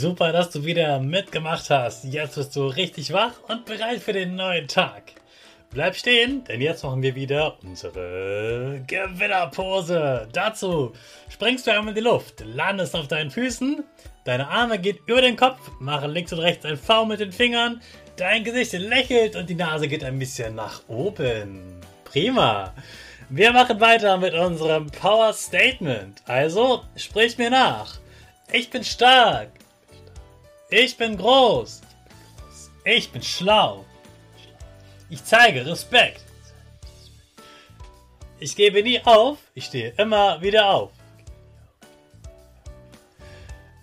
Super, dass du wieder mitgemacht hast. Jetzt bist du richtig wach und bereit für den neuen Tag. Bleib stehen, denn jetzt machen wir wieder unsere Gewinnerpose. Dazu springst du einmal in die Luft, landest auf deinen Füßen, deine Arme gehen über den Kopf, machen links und rechts ein V mit den Fingern, dein Gesicht lächelt und die Nase geht ein bisschen nach oben. Prima. Wir machen weiter mit unserem Power Statement. Also, sprich mir nach. Ich bin stark. Ich bin groß. Ich bin schlau. Ich zeige Respekt. Ich gebe nie auf. Ich stehe immer wieder auf.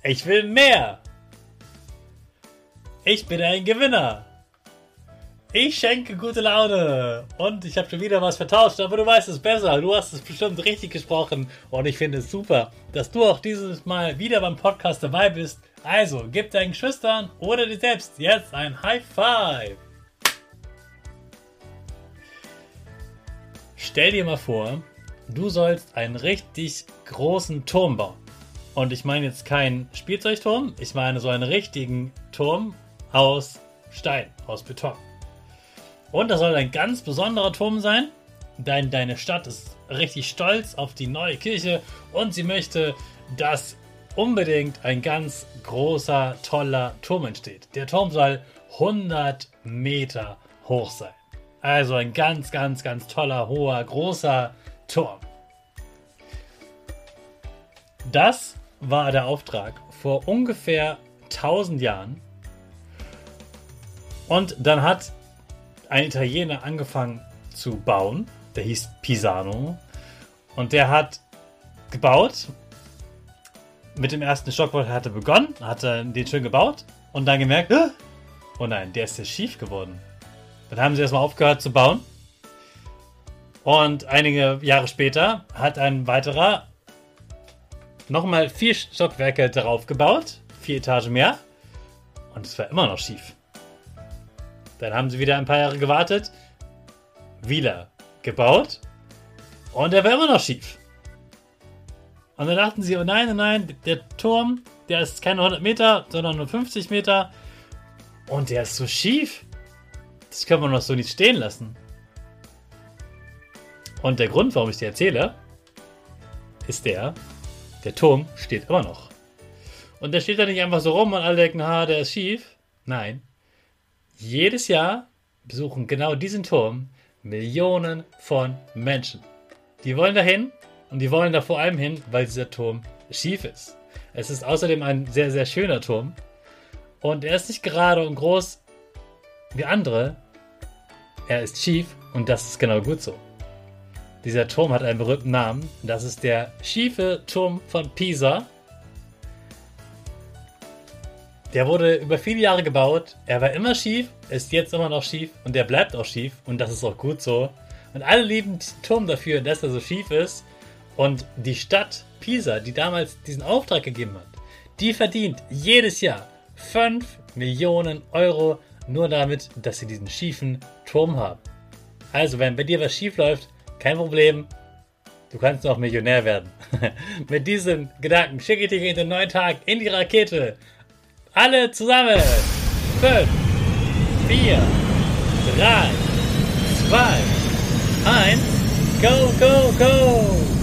Ich will mehr. Ich bin ein Gewinner. Ich schenke gute Laune. Und ich habe schon wieder was vertauscht, aber du weißt es besser. Du hast es bestimmt richtig gesprochen. Und ich finde es super, dass du auch dieses Mal wieder beim Podcast dabei bist. Also, gib deinen Geschwistern oder dir selbst jetzt ein High Five. Stell dir mal vor, du sollst einen richtig großen Turm bauen. Und ich meine jetzt keinen Spielzeugturm, ich meine so einen richtigen Turm aus Stein, aus Beton. Und das soll ein ganz besonderer Turm sein. Dein, deine Stadt ist richtig stolz auf die neue Kirche und sie möchte, dass unbedingt ein ganz großer, toller Turm entsteht. Der Turm soll 100 Meter hoch sein. Also ein ganz, ganz, ganz toller, hoher, großer Turm. Das war der Auftrag vor ungefähr 1000 Jahren. Und dann hat ein Italiener angefangen zu bauen. Der hieß Pisano. Und der hat gebaut. Mit dem ersten Stockwerk hatte begonnen, hatte den schön gebaut und dann gemerkt, oh nein, der ist ja schief geworden. Dann haben sie erstmal aufgehört zu bauen. Und einige Jahre später hat ein weiterer nochmal vier Stockwerke darauf gebaut, vier Etagen mehr. Und es war immer noch schief. Dann haben sie wieder ein paar Jahre gewartet, wieder gebaut und er war immer noch schief. Und dann dachten sie, oh nein, oh nein, der Turm, der ist keine 100 Meter, sondern nur 50 Meter und der ist so schief. Das können wir noch so nicht stehen lassen. Und der Grund, warum ich dir erzähle, ist der, der Turm steht immer noch. Und der steht da nicht einfach so rum und alle denken, ha, der ist schief. Nein, jedes Jahr besuchen genau diesen Turm Millionen von Menschen. Die wollen dahin und die wollen da vor allem hin, weil dieser Turm schief ist. Es ist außerdem ein sehr, sehr schöner Turm und er ist nicht gerade und groß wie andere. Er ist schief und das ist genau gut so. Dieser Turm hat einen berühmten Namen. Das ist der schiefe Turm von Pisa. Der wurde über viele Jahre gebaut. Er war immer schief, ist jetzt immer noch schief und der bleibt auch schief und das ist auch gut so. Und alle lieben den Turm dafür, dass er so schief ist. Und die Stadt Pisa, die damals diesen Auftrag gegeben hat, die verdient jedes Jahr 5 Millionen Euro nur damit, dass sie diesen schiefen Turm haben. Also, wenn bei dir was schief läuft, kein Problem, du kannst noch Millionär werden. Mit diesen Gedanken schicke ich dich in den neuen Tag in die Rakete. Alle zusammen. 5, 4, 3, 2, 1, go, go, go!